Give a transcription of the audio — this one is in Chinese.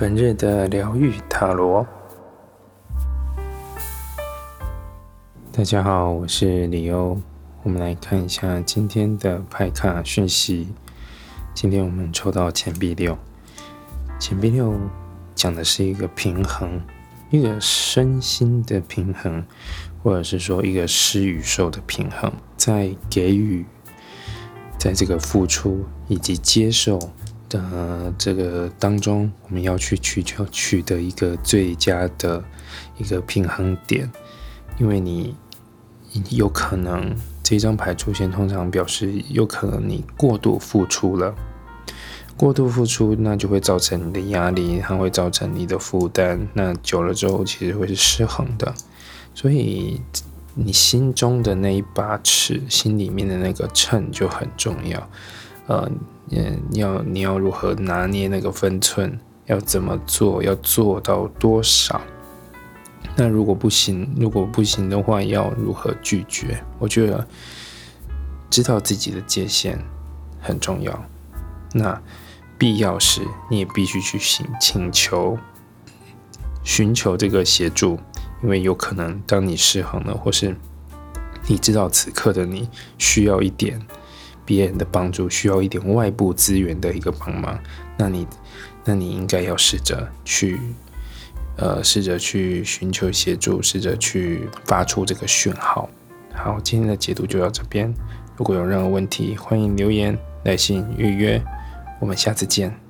本日的疗愈塔罗，大家好，我是李欧。我们来看一下今天的牌卡讯息。今天我们抽到钱币六，钱币六讲的是一个平衡，一个身心的平衡，或者是说一个施与受的平衡，在给予，在这个付出以及接受。的这个当中，我们要去取求取得一个最佳的一个平衡点，因为你有可能这张牌出现，通常表示有可能你过度付出了，过度付出那就会造成你的压力，它会造成你的负担，那久了之后其实会是失衡的，所以你心中的那一把尺，心里面的那个秤就很重要，呃。你，要你要如何拿捏那个分寸？要怎么做？要做到多少？那如果不行，如果不行的话，要如何拒绝？我觉得知道自己的界限很重要。那必要时，你也必须去请请求、寻求这个协助，因为有可能当你失衡了，或是你知道此刻的你需要一点。别人的帮助需要一点外部资源的一个帮忙，那你，那你应该要试着去，呃，试着去寻求协助，试着去发出这个讯号。好，今天的解读就到这边。如果有任何问题，欢迎留言、来信预约。我们下次见。